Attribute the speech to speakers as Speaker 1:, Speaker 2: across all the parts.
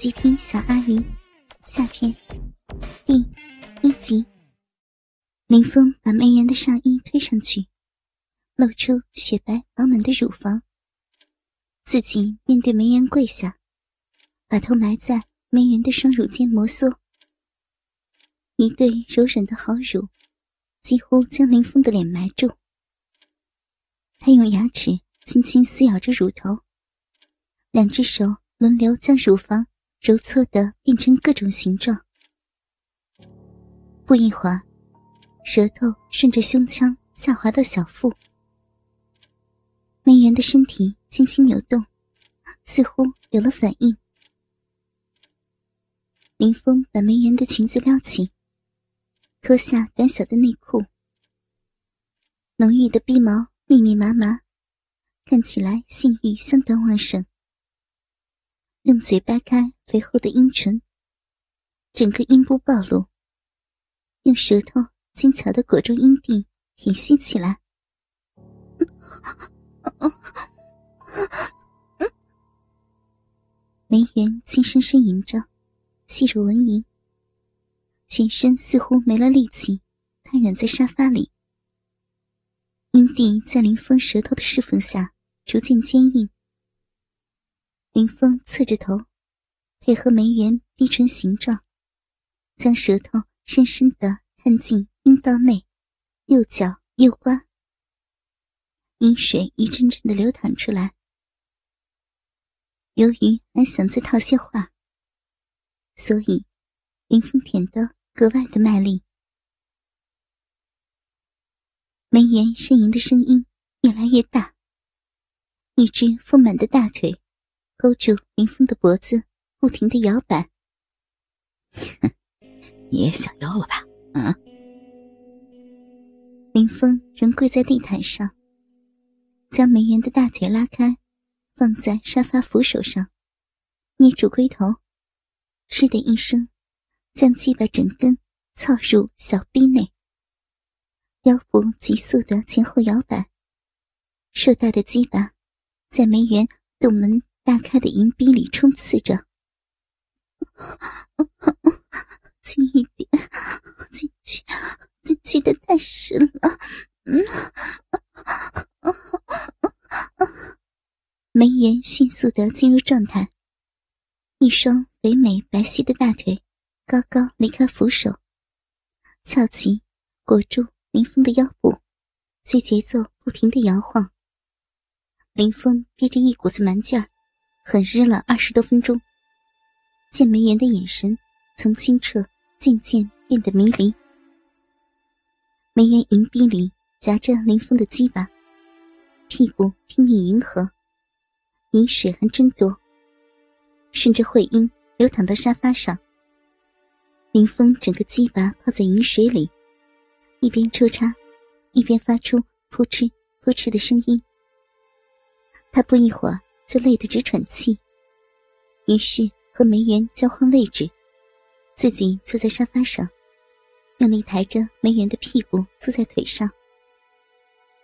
Speaker 1: 极品小阿姨下篇第一集。林峰把梅园的上衣推上去，露出雪白饱满的乳房。自己面对梅园跪下，把头埋在梅园的双乳间摩挲，一对柔软的好乳几乎将林峰的脸埋住。他用牙齿轻轻撕咬着乳头，两只手轮流将乳房揉搓的变成各种形状。不一会儿，舌头顺着胸腔下滑到小腹，梅园的身体轻轻扭动，似乎有了反应。林峰把梅园的裙子撩起，脱下短小的内裤，浓郁的鼻毛密密麻麻，看起来性欲相当旺盛。用嘴掰开肥厚的阴唇，整个阴部暴露。用舌头轻巧的裹住阴蒂，吮吸起来。梅园轻声呻吟着，细若蚊蝇，全身似乎没了力气，瘫软在沙发里。阴蒂在林峰舌头的侍奉下，逐渐坚硬。林峰侧着头，配合梅园逼唇形状，将舌头深深的探进阴道内，又搅又刮，阴水一阵阵的流淌出来。由于还想再套些话，所以林峰舔得格外的卖力。梅园呻吟的声音越来越大，一只丰满的大腿。勾住林峰的脖子，不停的摇摆。
Speaker 2: 你也想要了吧？嗯。
Speaker 1: 林峰仍跪在地毯上，将梅园的大腿拉开，放在沙发扶手上，捏住龟头，嗤的一声，将鸡巴整根操入小臂内。腰部急速的前后摇摆，硕大的鸡巴在梅园洞门。大开的银逼里冲刺着，轻一点，进去，进去的太深了。嗯，梅园迅速的进入状态，一双肥美白皙的大腿高高离开扶手，翘起裹住林峰的腰部，随节奏不停的摇晃。林峰憋着一股子蛮劲儿。很日了二十多分钟，见梅园的眼神从清澈渐渐变得迷离。梅园银臂里夹着林峰的鸡巴，屁股拼命迎合，饮水还真多，顺着会阴流淌到沙发上。林峰整个鸡巴泡在饮水里，一边抽插，一边发出扑哧扑哧的声音。他不一会儿。就累得直喘气，于是和梅园交换位置，自己坐在沙发上，用力抬着梅园的屁股坐在腿上。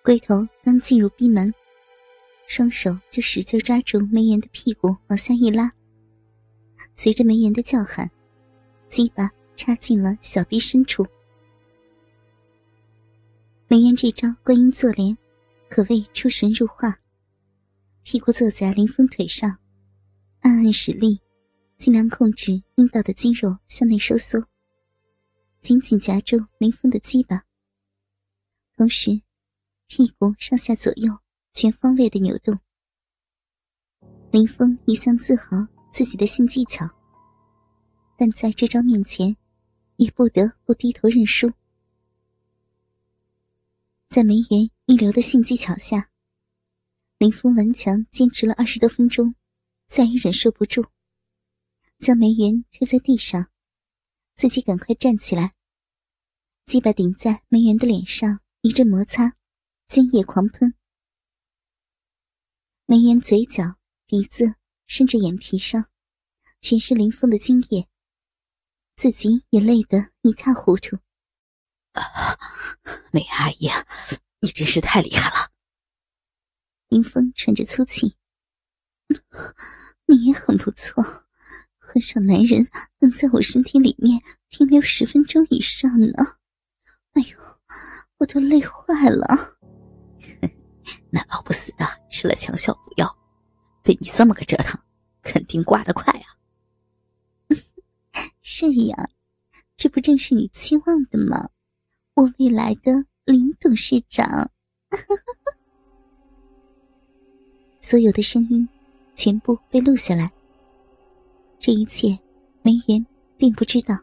Speaker 1: 龟头刚进入逼门，双手就使劲抓住梅园的屁股往下一拉，随着梅园的叫喊，鸡巴插进了小臂深处。梅园这招观音坐莲，可谓出神入化。屁股坐在林峰腿上，暗暗使力，尽量控制阴道的肌肉向内收缩，紧紧夹住林峰的鸡巴。同时，屁股上下左右全方位的扭动。林峰一向自豪自己的性技巧，但在这招面前，也不得不低头认输。在梅园一流的性技巧下。林峰顽强坚持了二十多分钟，再也忍受不住，将梅园推在地上，自己赶快站起来，鸡巴顶在梅园的脸上，一阵摩擦，精液狂喷。梅园嘴角、鼻子甚至眼皮上，全是林峰的精液，自己也累得一塌糊涂。
Speaker 2: 啊 梅阿姨，你真是太厉害了。
Speaker 1: 林峰喘着粗气：“ 你也很不错，很少男人能在我身体里面停留十分钟以上呢。哎呦，我都累坏了。
Speaker 2: 那老不死的吃了强效补药，被你这么个折腾，肯定挂得快啊。
Speaker 1: 是呀，这不正是你期望的吗？我未来的林董事长。所有的声音全部被录下来。这一切，梅园并不知道。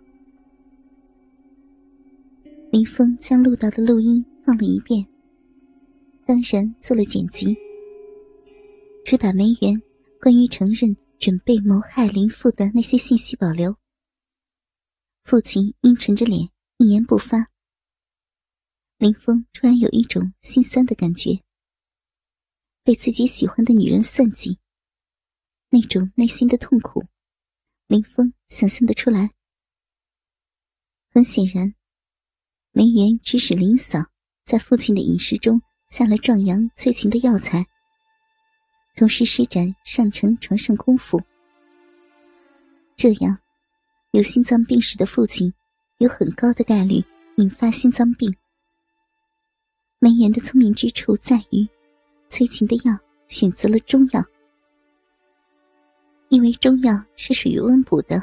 Speaker 1: 林峰将录到的录音放了一遍，当然做了剪辑，只把梅园关于承认准备谋害林父的那些信息保留。父亲阴沉着脸，一言不发。林峰突然有一种心酸的感觉，被自己喜欢的女人算计，那种内心的痛苦。林峰想象得出来。很显然，梅园指使林嫂在父亲的饮食中下了壮阳催情的药材，同时施展上乘床上功夫。这样，有心脏病史的父亲有很高的概率引发心脏病。梅园的聪明之处在于，催情的药选择了中药。因为中药是属于温补的，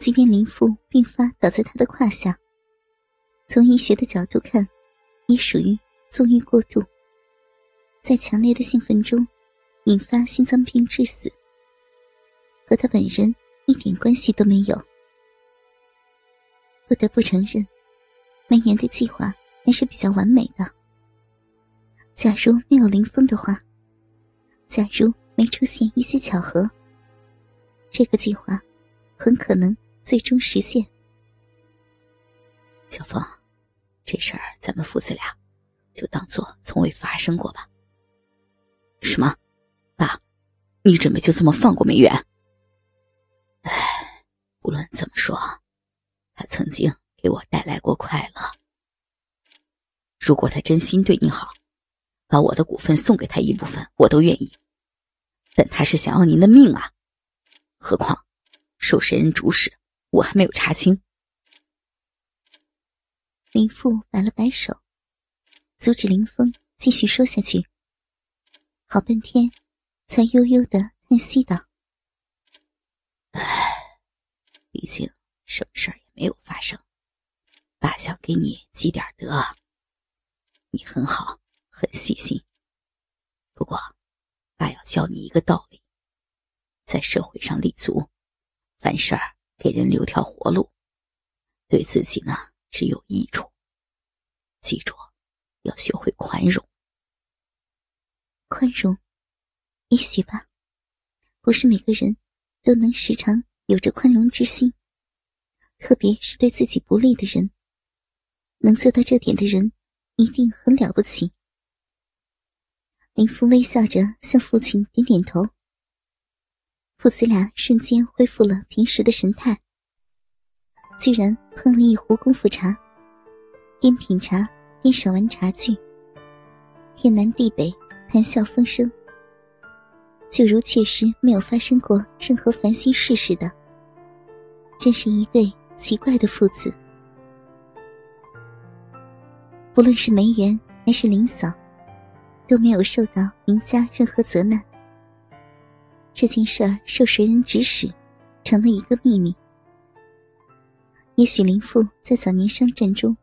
Speaker 1: 即便林父病发倒在他的胯下，从医学的角度看，也属于纵欲过度，在强烈的兴奋中引发心脏病致死，和他本人一点关系都没有。不得不承认，梅园的计划还是比较完美的。假如没有林峰的话，假如……没出现一些巧合，这个计划很可能最终实现。
Speaker 2: 小峰，这事儿咱们父子俩就当做从未发生过吧。什么？爸，你准备就这么放过梅园？哎，无论怎么说，他曾经给我带来过快乐。如果他真心对你好，把我的股份送给他一部分，我都愿意。但他是想要您的命啊！何况受谁人主使，我还没有查清。
Speaker 1: 林父摆了摆手，阻止林峰继续说下去。好半天，才悠悠的叹息道：“
Speaker 2: 唉，毕竟什么事儿也没有发生。爸想给你积点德，你很好，很细心。不过……”爸要教你一个道理，在社会上立足，凡事给人留条活路，对自己呢只有益处。记住，要学会宽容。
Speaker 1: 宽容，也许吧，不是每个人都能时常有着宽容之心，特别是对自己不利的人。能做到这点的人，一定很了不起。林父微笑着向父亲点点头，父子俩瞬间恢复了平时的神态。居然烹了一壶功夫茶，边品茶边赏玩茶具。天南地北，谈笑风生，就如确实没有发生过任何烦心事似的。真是一对奇怪的父子。不论是梅园还是林嫂。都没有受到林家任何责难。这件事儿受谁人指使，成了一个秘密。也许林父在早年商战中，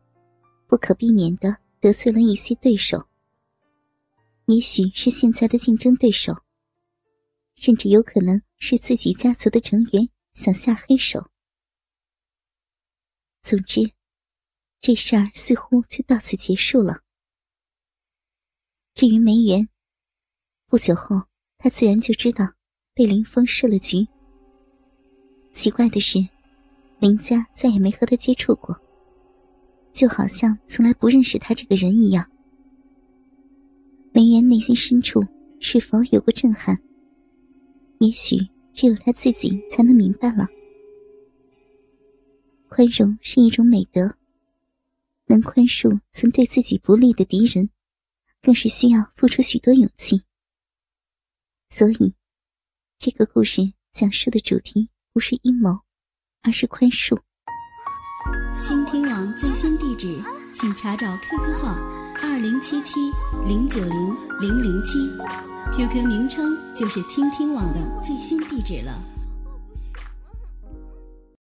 Speaker 1: 不可避免的得罪了一些对手。也许是现在的竞争对手，甚至有可能是自己家族的成员想下黑手。总之，这事儿似乎就到此结束了。至于梅园，不久后他自然就知道被林峰设了局。奇怪的是，林家再也没和他接触过，就好像从来不认识他这个人一样。梅园内心深处是否有过震撼？也许只有他自己才能明白了。宽容是一种美德，能宽恕曾对自己不利的敌人。更是需要付出许多勇气，所以，这个故事讲述的主题不是阴谋，而是宽恕。
Speaker 3: 倾听网最新地址，请查找 QQ 号二零七七零九零零零七，QQ 名称就是倾听网的最新地址了。